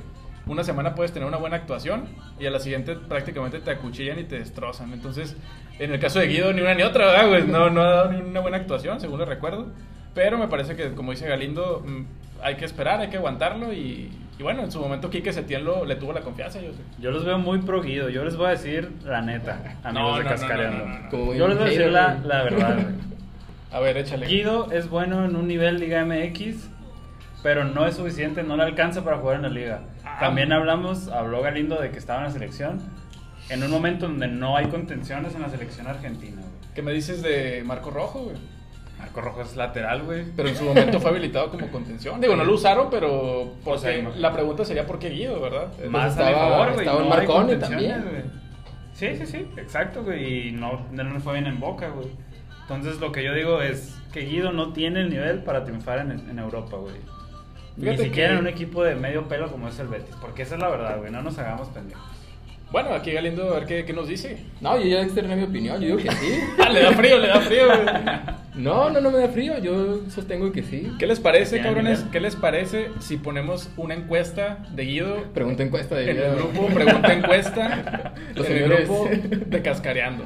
una semana puedes tener una buena actuación y a la siguiente prácticamente te acuchillan y te destrozan. Entonces, en el caso de Guido, ni una ni otra, ¿verdad, güey? No, no ha dado ni una buena actuación, según le recuerdo. Pero me parece que, como dice Galindo, mm, hay que esperar, hay que aguantarlo y, y bueno, en su momento Quique Setién lo, le tuvo la confianza, yo sé. yo los veo muy pro Guido. Yo les voy a decir la neta, amigos No, de no, no, Cascareando. no, no, no, no. Como Yo les voy a decir la, la verdad. A ver, échale. Guido es bueno en un nivel Liga MX, pero no es suficiente, no le alcanza para jugar en la liga. También hablamos, habló Galindo de que estaba en la selección, en un momento donde no hay contenciones en la selección argentina, güey. ¿Qué me dices de Marco Rojo, güey? Marco Rojo es lateral, güey. Pero en su momento fue habilitado como contención. Digo, no lo usaron, pero porque O sea, imagínate. la pregunta sería ¿por qué Guido, verdad? Más estaba- a mi favor, güey. estaba en no Marconi también. güey. Sí, sí, sí, exacto, güey. Y no, no fue bien en boca, güey. Entonces lo que yo digo es que Guido no tiene el nivel para triunfar en, en Europa, güey. Ni siquiera que- en un equipo de medio pelo como es el Betis. Porque esa es la verdad, güey. No nos hagamos pendejos. Bueno, aquí Galindo, a ver qué, qué nos dice. No, yo ya externé mi opinión, yo digo que sí. Ah, le da frío, le da frío, güey. No, no, no me da frío, yo sostengo que sí. ¿Qué les parece, Ya, cabrones? ¿Qué les parece si ponemos una encuesta de Guido Pregunta encuesta de en el grupo? Pregunta encuesta. Los en el grupo de Cascareando.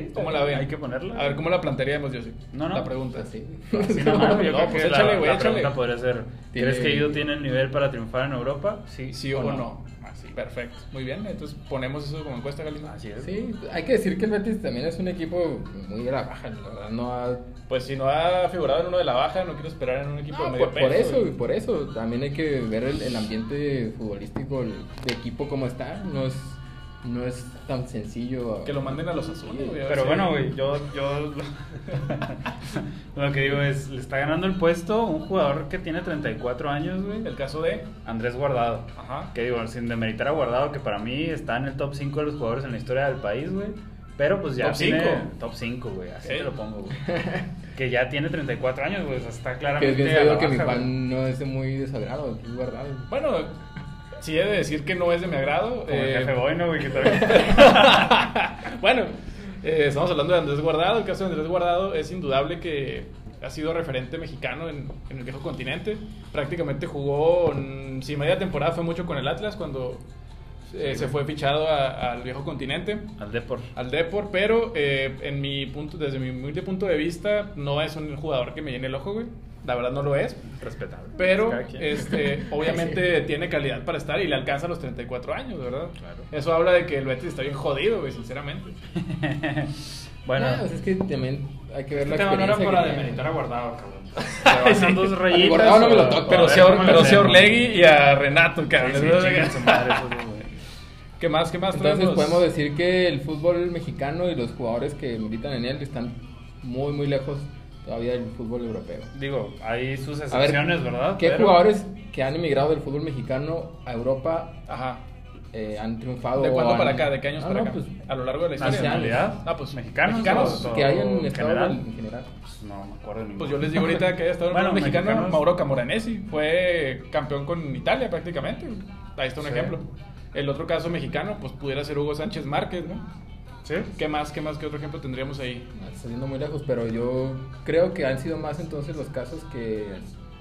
¿Sí? ¿Cómo la ven? Hay que ponerla. A ver, ¿cómo la plantearíamos, José? No, no. La pregunta. Así. Así nomás, güey. Yo No, creo pues que échale, la, güey, échale. pregunta podría ser: ¿Crees que Guido tiene el nivel para triunfar en Europa? Sí, ¿Sí o no? Así, perfecto. Muy bien, entonces ponemos eso como encuesta, Galindo. Así es. Sí, hay que decir que el Betis también es un equipo muy a la baja, la verdad, no ha... Pues si no ha figurado en uno de la baja, no quiero esperar en un equipo No, de medio por, eso, güey. por eso, también hay que ver el, el ambiente futbolístico el- de equipo como está, no es, no es tan sencillo. Que lo manden a los azules, güey. Pero bueno, güey, yo, yo lo que digo es, le está ganando el puesto un jugador que tiene 34 años, güey. El caso de. Andrés Guardado. Ajá. Que digo, sin demeritar a Guardado, que para mí está en el top 5 de los jugadores en la historia del país, güey. Pero pues ya ¿Top tiene... cinco? Top 5, güey, así Ok. te lo pongo, güey. que ya tiene 34 años, güey, o sea, está que es claramente bien sabido que mi fan no es muy desagrado, es guardado. Bueno, sí he de decir que no es de mi agrado. Como el eh, jefe Boy, ¿no, güey? Que también... bueno, eh, estamos hablando de Andrés Guardado. El caso de Andrés Guardado es indudable que ha sido referente mexicano en, en el viejo continente. Prácticamente jugó, mm, si media temporada fue mucho con el Atlas cuando eh, se fue fichado a- al viejo continente. Al Depor. al Depor, pero eh, en mi punto, desde mi humilde punto de vista, no es un jugador que me llene el ojo, güey. La verdad no lo es. Respetable. Pero, este, obviamente tiene calidad para estar y le alcanza los 34 años, ¿verdad? Claro. Eso habla de que el Betis está bien jodido, güey, sinceramente. bueno, No, pues es que también hay que ver la Este tema no era experiencia para demeritar a Guardado, cabrón. Basan dos rayitas. Guardado no me lo toco. Pero sí a, sí a. Orlegui y a Renato, Sí, cabrón. sí, chingan ¿Qué más? ¿Qué más Entonces traemos? podemos decir que el fútbol mexicano y los jugadores que militan en él están muy, muy lejos todavía del fútbol europeo. Digo, hay sus A ver, excepciones, ¿verdad? ¿Qué Pero- jugadores que han emigrado del fútbol mexicano a Europa Ajá. eh, han triunfado? ¿De cuándo han- para acá? ¿De qué años No, para no, acá? pues, a lo largo de la historia. Nacionalidad. Ah, pues Mexicanos mexicanos. o- que hayan en estado general? en general. Pues no me acuerdo ninguno. Pues yo les digo ahorita que haya estado en el Bueno, fútbol mexicano, mexicanos. Mauro Camoranesi. Fue campeón con Italia prácticamente. Ahí está un Sí. ejemplo. El otro caso mexicano, pues pudiera ser Hugo Sánchez Márquez, ¿no? ¿Sí? ¿Qué más, qué más, qué otro ejemplo tendríamos ahí? Está yendo muy lejos, pero yo creo que han sido más entonces los casos que...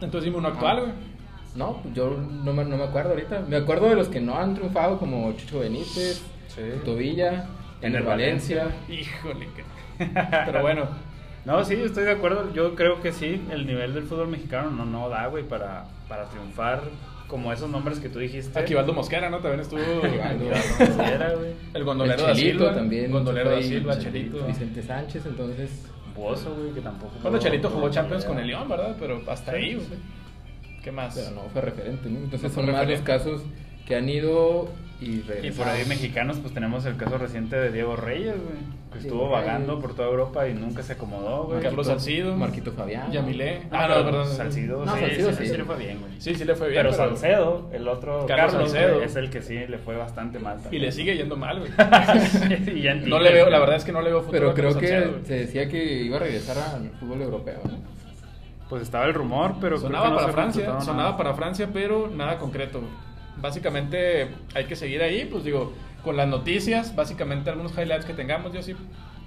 Entonces dime uno actual, güey. No, pues yo no me, no me acuerdo ahorita. Me acuerdo de los que no han triunfado, como Chucho Benítez, Sí. Tobilla, En el el Valencia. Híjole, que... Pero bueno, No, sí, estoy de acuerdo. Yo creo que sí, el nivel del fútbol mexicano no, no da, güey, para, para triunfar como esos nombres que tú dijiste. Aquivaldo Mosquera, ¿no? También estuvo... Aquivaldo. Mosquera, güey. El El gondolero da Chelito Silva. también. Gondolero da Silva, Chelito. Vicente Sánchez, entonces... Bozo, güey, que tampoco. Bueno, Chelito jugó Champions con el León, ¿verdad? Pero hasta ahí, güey. ¿Qué más? Pero no fue referente, ¿no? Entonces No fue son más los referente. casos que han ido y Y por ahí mexicanos, pues tenemos el caso reciente de Diego Reyes, güey. Que Diego estuvo vagando Reyes. por toda Europa y nunca se acomodó, güey. Carlos Salcido. Marquito Fabián. Yamilé. Ah, Ah, no, no, perdón. Salcido, No, sí, Salcido sí, sí. sí le fue bien, güey. Sí, sí le fue bien. pero, Salcedo, el otro Carlos Carlos, Salcedo. güey, es el que sí le fue bastante mal. Y también. le sigue yendo mal, güey. Y ya No le veo, la verdad es que no le veo futuro. Pero a creo que Salcedo, se decía que iba a regresar al fútbol europeo, ¿no? Pues estaba el rumor, pero. creo Sonaba que no para Francia, sonaba nada. para Francia, pero nada concreto. Básicamente hay que seguir ahí, pues digo, con las noticias, básicamente algunos highlights que tengamos, yo sí.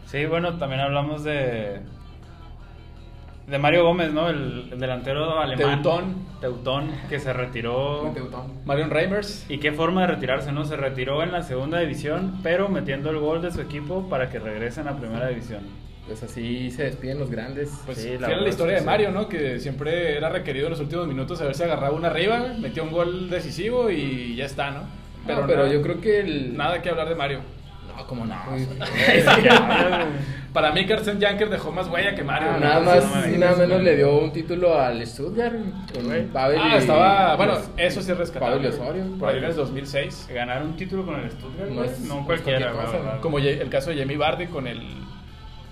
Sí, bueno, también hablamos de. De Mario Gómez, ¿no? El, el delantero alemán. Teutón. Teutón, que se retiró. Marion Reimers. Y qué forma de retirarse, ¿no? Se retiró en la segunda división, pero metiendo el gol de su equipo para que regresen a primera división. Pues así se despiden los grandes. Pues Sí, la fiel a verdad la historia de. Mario, ¿no? Que siempre era requerido en los últimos minutos haberse agarrado una arriba, metió un gol decisivo y ya está, ¿no? Pero, pero nada- yo creo que el... Nada que hablar de Mario. No, como no. Para mí, Carsten Janker dejó más huella que Mario. Ah, nada más no me y nada menos le dio un título al Stuttgart con. Pavel Ah, y- estaba. Bueno, pues, eso sí es rescatable. Pablo Osorio. Por ahí en el 2006. Ganar un título con el Stuttgart, No es- no, cualquiera, cualquier cosa. Como el caso de Jamie Vardy con el,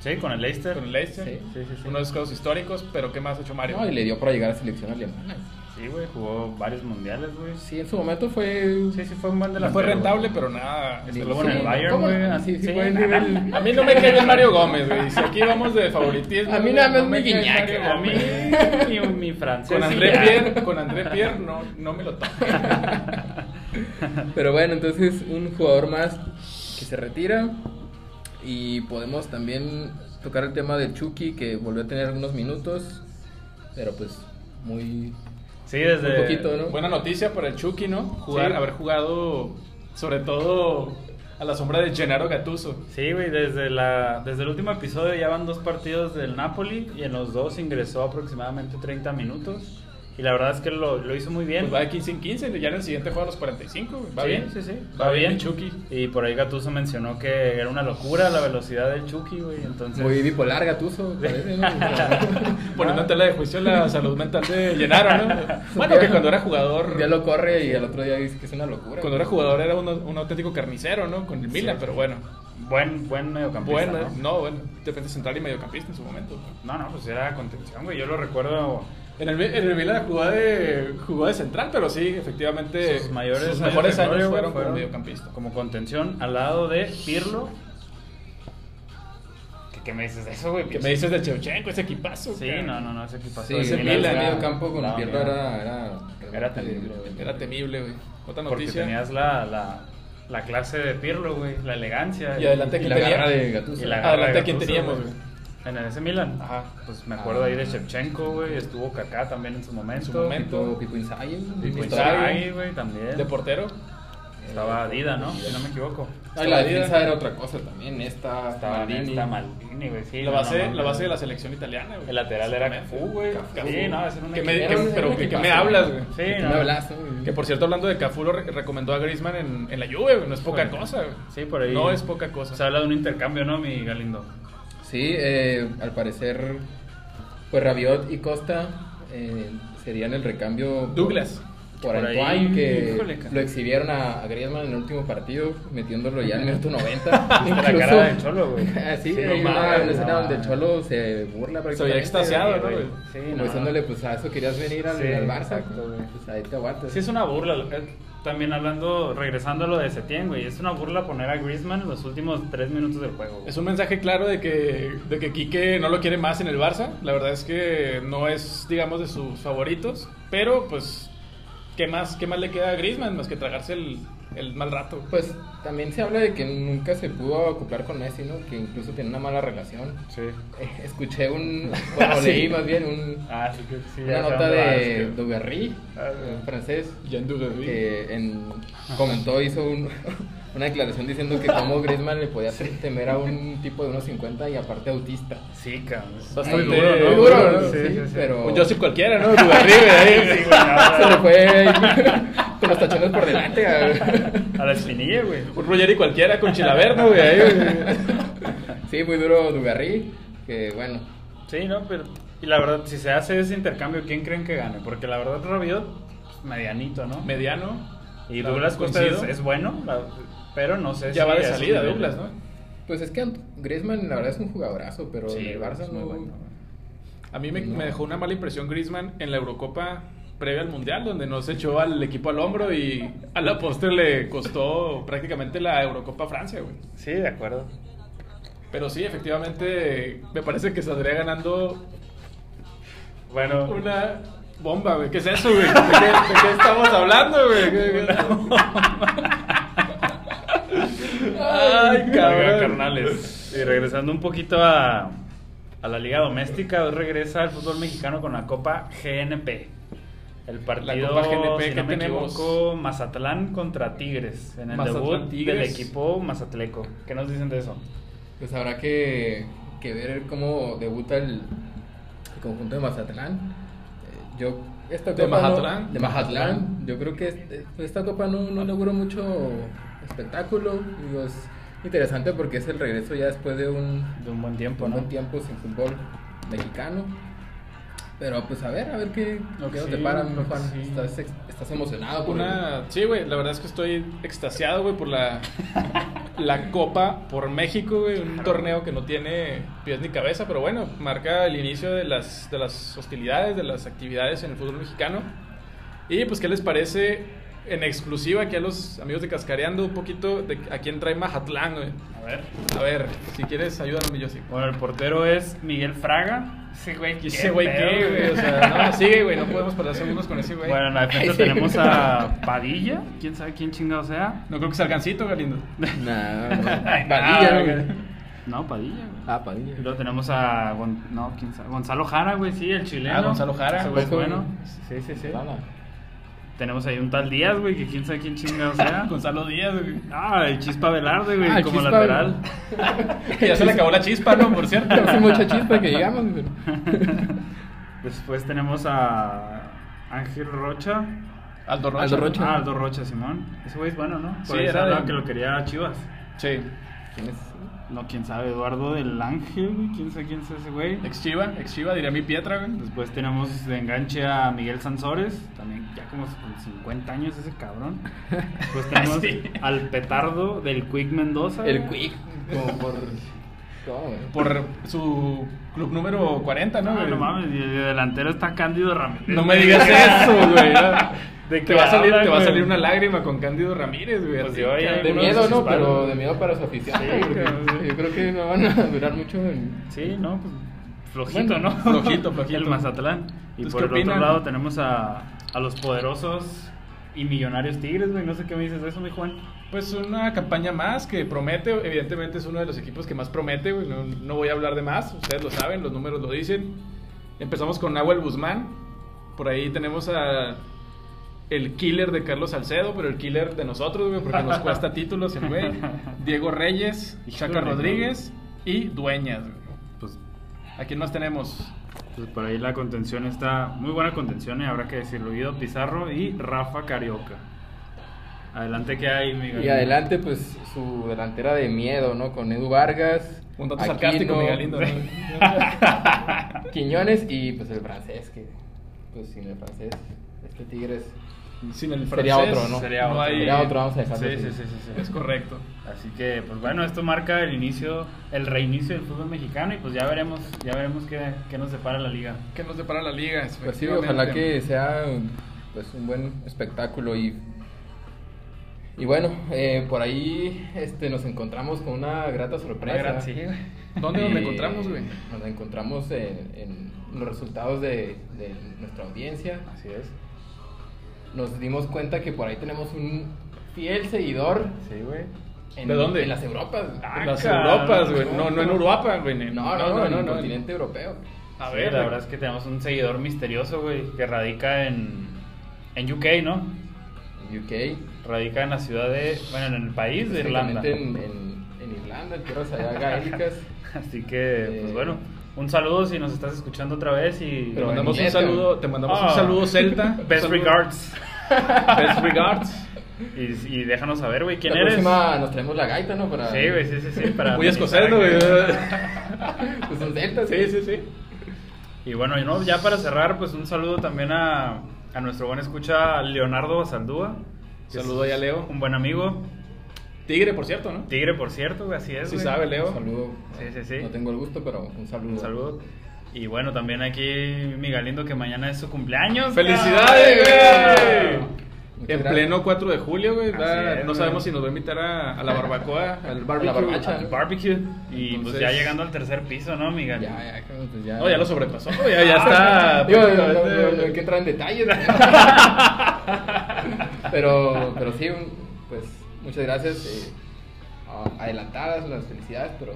Sí, con el Leicester. con el Leicester. Sí. Sí, sí, sí. Uno de esos casos históricos, pero ¿qué más ha hecho Mario? No, y le dio para llegar a selección alemana. Sí, güey, jugó varios mundiales, güey. Sí, en su momento fue... Sí, sí, fue un buen No delantero. fue rentable, pero nada. Sí, este, luego en el Sí, Bayern, güey. Sí, sí, Sí, nivel. A mí no me cae bien Mario Gómez, güey. Si aquí vamos de favoritismo. A mí nada más no me Guiñac, A mí, mi, mi francés. Con André. Pierre, con André Pierre no, no me lo toco. Pero bueno, entonces un jugador más que se retira. Y podemos también tocar el tema de Chucky, que volvió a tener algunos minutos. Pero pues muy, Sí, desde. muy poquito, ¿no? Buena noticia para el Chucky, ¿no? Jugar, Sí. haber jugado, sobre todo a la sombra de Gennaro Gattuso. Sí, güey, desde, la, desde el último episodio ya van dos partidos del Napoli y en los dos ingresó aproximadamente 30 minutos. Y la verdad es que lo, lo hizo muy bien. Pues va de 15 en 15, ya en el siguiente juega a los 45, güey. Va sí, bien. sí, sí. Va, bien, Chucky. Y por ahí Gattuso mencionó que era una locura la velocidad del Chucky, güey. Entonces. Muy bipolar, Gatuso. ¿no? Poniendo en tela de juicio la salud mental de Gennaro, ¿no? Bueno, que cuando era jugador... Un día lo corre y al otro día dice que es una locura. Cuando era jugador era un, un auténtico carnicero, ¿no? Con el Milan, pero bueno. Buen, buen mediocampista. Bueno, ¿no? no, bueno, defensa central y mediocampista en su momento. No, no, pues era contención, güey. Yo lo recuerdo. En el, en el Milan jugó de, jugó de central, pero sí, efectivamente, Sus mayores sus mejores años fueron, como fueron mediocampista. Como contención al lado de Pirlo. ¿Qué, qué me dices de eso, güey? ¿Qué me dices de Chevchenko, ese equipazo? Sí, cara? no, no, no, ese equipazo. Sí, ese Milan, medio campo con daba Pirlo era, era, Era temible, güey. Era temible, güey. Otra Porque noticia. tenías la, la, la clase de Pirlo, güey, la elegancia. Y adelante Y ¿quién la tenía? garra de Gattuso. y la garra Adelante, de ¿quién Gattuso, teníamos, güey. Güey? En el ese Milan. Ajá. Pues me acuerdo Ah. ahí de Shevchenko, güey. Estuvo Kaká también en su momento. En su momento. Pipo, Inzaghi. Pipo. Inzaghi, güey, también. De portero. Estaba Dida, ¿no? Si no me equivoco. Ah, y la defensa era otra cosa también. Esta, Estaba Maldini. Nesta, Maldini, güey. Sí, la, base, no, no, la no. base de la selección italiana, güey. El lateral era. Cafú, güey. Cafú. Sí, no, era un ¿Qué me- un- pero ¿qué- qué me hablas, güey? Sí, ¿Qué no. me hablas, no? Que por cierto, hablando de Cafú, lo re- recomendó a Griezmann en, en la Juve, güey. No es poca Híjole. cosa, güey. Sí, por ahí. No es poca cosa. Se habla de un intercambio, ¿no, mi Galindo? Sí, eh, al parecer, pues Rabiot y Costa eh, serían el recambio. Douglas. Por, Por ahí, Antoine, que híjole, lo exhibieron a, a Griezmann en el último partido, metiéndolo ya en el minuto 90. La cara del Cholo, güey. Así, Sí, hay no una, mames, una escena no donde el. Cholo se burla prácticamente. veía extasiado, ¿no, güey? Sí, Como diciéndole, pues a eso querías venir al, Sí, al Barça. exacto. Pues ahí te aguantas. Sí, es una burla. eh, También hablando, regresando a lo de Setién, güey. Es una burla poner a Griezmann en los últimos tres minutos del juego. güey. Es un mensaje claro de que, de que Quique no lo quiere más en el Barça. La verdad es que no es, digamos, de sus favoritos. Pero, pues, ¿qué más, qué más le queda a Griezmann más que tragarse el, el mal rato? Pues también se habla de que nunca se pudo acoplar con Messi, ¿no? Que incluso tiene una mala relación. Sí. Eh, escuché un. Bueno, Sí. leí más bien un, Ah, sí, que sí. una nota de que- Dugarry, Ah, francés, Jean Dugarry. que en, comentó, hizo un- una declaración diciendo que como Griezmann le podía temer a un tipo de unos 50 y aparte autista. Sí, cabrón. es Bastante muy duro, ¿no? Muy duro, ¿no? Sí, Sí, sí, sí. pero- Un Joseph cualquiera, ¿no? Dugarry, güey, ahí. Sí, Se le fue con los tachones por delante. A la espinilla, güey. Un Ruggeri cualquiera con Chilaverno, güey. ahí, güey. Sí, muy duro Dugarry, que bueno, Sí, no, pero. Y la verdad, si se hace ese intercambio, ¿quién creen que gane? Porque la verdad, Rabiot, pues, medianito, ¿no? Mediano. Y La- Douglas Costa es, bueno, la- pero no sé Ya si va de salida. Douglas, ¿no? Pues es que Griezmann la verdad es un jugadorazo, pero Sí, en el Barça es muy no. bueno. A mí me, No. me dejó una mala impresión Griezmann en la Eurocopa previa al Mundial, donde no se echó al equipo al hombro y a la postre le costó prácticamente la Eurocopa a Francia, güey. Sí, de acuerdo. Pero sí, efectivamente, me parece que saldría ganando Bueno, una bomba, güey. ¿Qué es eso, güey? ¿De qué, de qué estamos hablando, güey? ¿Qué- qué- Ay, cabrón. carnales. Y regresando un poquito a, a la liga doméstica, hoy regresa el fútbol mexicano con la Copa GNP. El partido, Copa GNP, si ¿qué no me tenemos? equivoco, Mazatlán contra Tigres, en el Mazatlán, debut Tigres. del equipo mazatleco. ¿Qué nos dicen de eso? Pues habrá que, que ver cómo debuta el, el conjunto de Mazatlán. Eh, Yo esta ¿De copa no- Mazatlán? de Mazatlán. Yo creo que este- esta copa no, no inauguró mucho espectáculo. Digo, es interesante porque es el regreso ya después de un, De un buen tiempo, un ¿no? buen tiempo sin fútbol mexicano. Pero pues a ver, a ver qué, qué que nos sí, depara, Juan. sí. Estás, estás emocionado por el- Una, sí, güey, la verdad es que estoy extasiado, güey, por la, la Copa por México, güey, un torneo que no tiene pies ni cabeza, pero bueno, marca el inicio de las, de las hostilidades, de las actividades en el fútbol mexicano. Y pues, ¿qué les parece en exclusiva aquí a los amigos de Cascareando un poquito de a quién trae Mazatlán, güey? A ver. A ver, si quieres, ayúdame, yo sí. Bueno, el portero es Miguel Fraga. Ese güey, ¿Y ese güey qué, güey? O sea, no, sigue, güey, no podemos pasar segundos con ese güey. Bueno, en la defensa tenemos a Padilla. ¿Quién sabe quién chingado sea? No creo que sea Gancito, Galindo. No. Padilla, no, ¿no? güey. No, Padilla, güey. Ah, Padilla. Y luego tenemos a Gon- no, ¿quién sabe? Gonzalo Jara, güey, sí, el chileno. Ah, Gonzalo Jara. Ese güey es bueno. Sí, sí, sí. Tenemos ahí un tal Díaz, güey, que quién sabe quién chingado sea. Gonzalo Díaz, güey. Ah, el Chispa Velarde, güey, Ah, como Chispa, lateral. Que ya se le acabó la chispa, ¿no? Por cierto. Hace mucha chispa que llegamos. güey. Después tenemos a Ángel Rocha. Aldo Rocha. Aldo Rocha. Ah, Aldo Rocha, Simón. Ese güey es bueno, ¿no? Por Sí, era hablaba de- que lo quería Chivas. Sí. ¿Quién es? No, quién sabe, Eduardo del Ángel, güey, quién sabe quién es ese güey. Ex Chiva, ex Chiva, diría mi Pietra, güey. Después tenemos de enganche a Miguel Sansores, también ya como con 50 años ese cabrón. Después tenemos Sí. al petardo del Quick Mendoza. El güey. Quick. Como por. Por su club número 40, ¿no? No, güey? no mames, y de delantero está Cándido Ramírez. No me digas eso, güey. ¿De Te va, a salir, hablan, te va a salir una lágrima con Cándido Ramírez, güey. Pues yo De miedo, ¿no? Pero de miedo para su afición. Sí, porque. Yo creo que no van a durar mucho en. Sí, no, pues flojito, Bueno, ¿no? flojito, flojito. El Mazatlán. Y por ¿qué el otro lado tenemos a, a los poderosos y millonarios Tigres, güey. No sé qué me dices de eso, mi Juan. Pues una campaña más que promete, evidentemente es uno de los equipos que más promete, güey. No, no voy a hablar de más, ustedes lo saben, los números lo dicen. Empezamos con Nahuel Guzmán, por ahí tenemos a el killer de Carlos Salcedo, pero el killer de nosotros, güey, porque nos cuesta títulos el güey. Diego Reyes, Chaca Rodríguez y Dueñas, güey. Pues, ¿A quién más tenemos? pues por ahí la contención está muy buena contención y habrá que decirlo. Guido Pizarro y Rafa Carioca. Adelante, ¿qué hay, Miguel? Y adelante, pues su delantera de miedo, ¿no? Con Edu Vargas. Un tanto sarcástico, Miguel Lindo. ¿no? Quiñones y pues el francés, que pues sin el francés, este Tigres Sin el Sería francés, otro, ¿no? Sería otro. hay- Sería otro, vamos a dejarlo Sí, sí, sí, sí, sí. Es correcto. Así que, pues bueno, esto marca el inicio, el reinicio del fútbol mexicano y pues ya veremos, ya veremos qué, qué nos depara la liga. ¿Qué nos depara la liga? Pues sí, ojalá que sea pues un buen espectáculo y y bueno, eh, por ahí este, nos encontramos con una grata sorpresa. Una gran- sí. ¿Dónde nos Eh, encontramos, güey? Nos encontramos en, en los resultados de, de nuestra audiencia. Así es. Nos dimos cuenta que por ahí tenemos un fiel seguidor Sí, güey. en, ¿De dónde? en las Europas. Ah, En las cabrón. Europas, güey. No, no en Uruapa, güey. no, no, no, en el continente europeo. A Sí, ver, la verdad es que tenemos un seguidor misterioso, güey, que radica en, en UK, ¿no? En UK. Radica en la ciudad de, bueno, en el país de Irlanda. En, en, en Irlanda, en tierras allá gaélicas. Así que, pues Eh, bueno, un saludo si nos estás escuchando otra vez y Te mandamos un saludo, te mandamos un Ah. saludo celta. best saludo- regards. Best regards. Y, y déjanos saber, güey, quién la eres. próxima nos traemos la gaita, ¿no? Para... Sí, güey, sí, sí, sí. Para Muy escocés, ¿no, güey. Pues son celtas, Sí, sí, sí. Y bueno, y no, ya para cerrar, pues un saludo también a, a nuestro buen escucha Leonardo Basaldúa. Saludo es ahí a Leo. Un buen amigo. Tigre, por cierto, ¿no? Tigre, por cierto, güey, así es. Sí güey. sabe, Leo. Un saludo. Sí, sí, sí. No tengo el gusto, pero un saludo. Un saludo. Y bueno, también aquí Migalindo, que mañana es su cumpleaños. ¡Felicidades, ¡Ay! güey! Muchas En gracias. pleno 4 de julio, güey. da- Así es, no güey. sabemos si nos va a invitar a, a la barbacoa, al barbecue. A la barbacha. Al barbecue. Y pues ya llegando al tercer piso, ¿no, Miguel? Ya, ya, pues ya. No, ya lo sobrepasó, güey, ya, ya está. Digo, prácticamente- no, no hay que entrar en detalles. pero, pero sí, un- pues muchas gracias. eh, adelantadas las felicidades, pero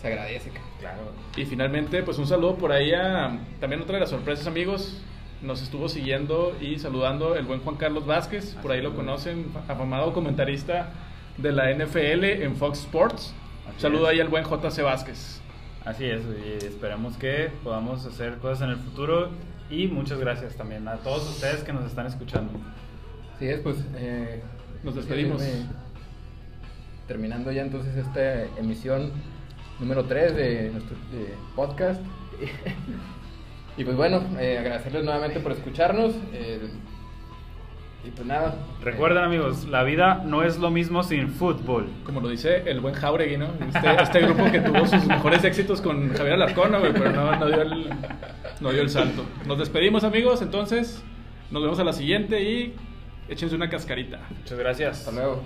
se agradece. Claro. Y finalmente, pues un saludo por ahí a también otra de las sorpresas, amigos. Nos estuvo siguiendo y saludando el buen Juan Carlos Vázquez. Por ahí lo conocen, afamado comentarista de la NFL en Fox Sports. Así Saludo es. ahí al buen JC Vázquez. Así es, y esperamos que podamos hacer cosas en el futuro. Y muchas gracias también a todos ustedes que nos están escuchando. Así es, pues. eh, Nos despedimos. terminando ya entonces esta emisión número 3 de nuestro de podcast. y pues bueno, eh, agradecerles nuevamente por escucharnos. eh, y pues nada. Recuerden, amigos, la vida no es lo mismo sin fútbol. Como lo dice el buen Jauregui, ¿no? Este, este grupo que tuvo sus mejores éxitos con Javier Alarcón, pero no, no, dio el, no dio el salto. Nos despedimos, amigos, entonces nos vemos a la siguiente y échense una cascarita. Muchas gracias. Hasta luego.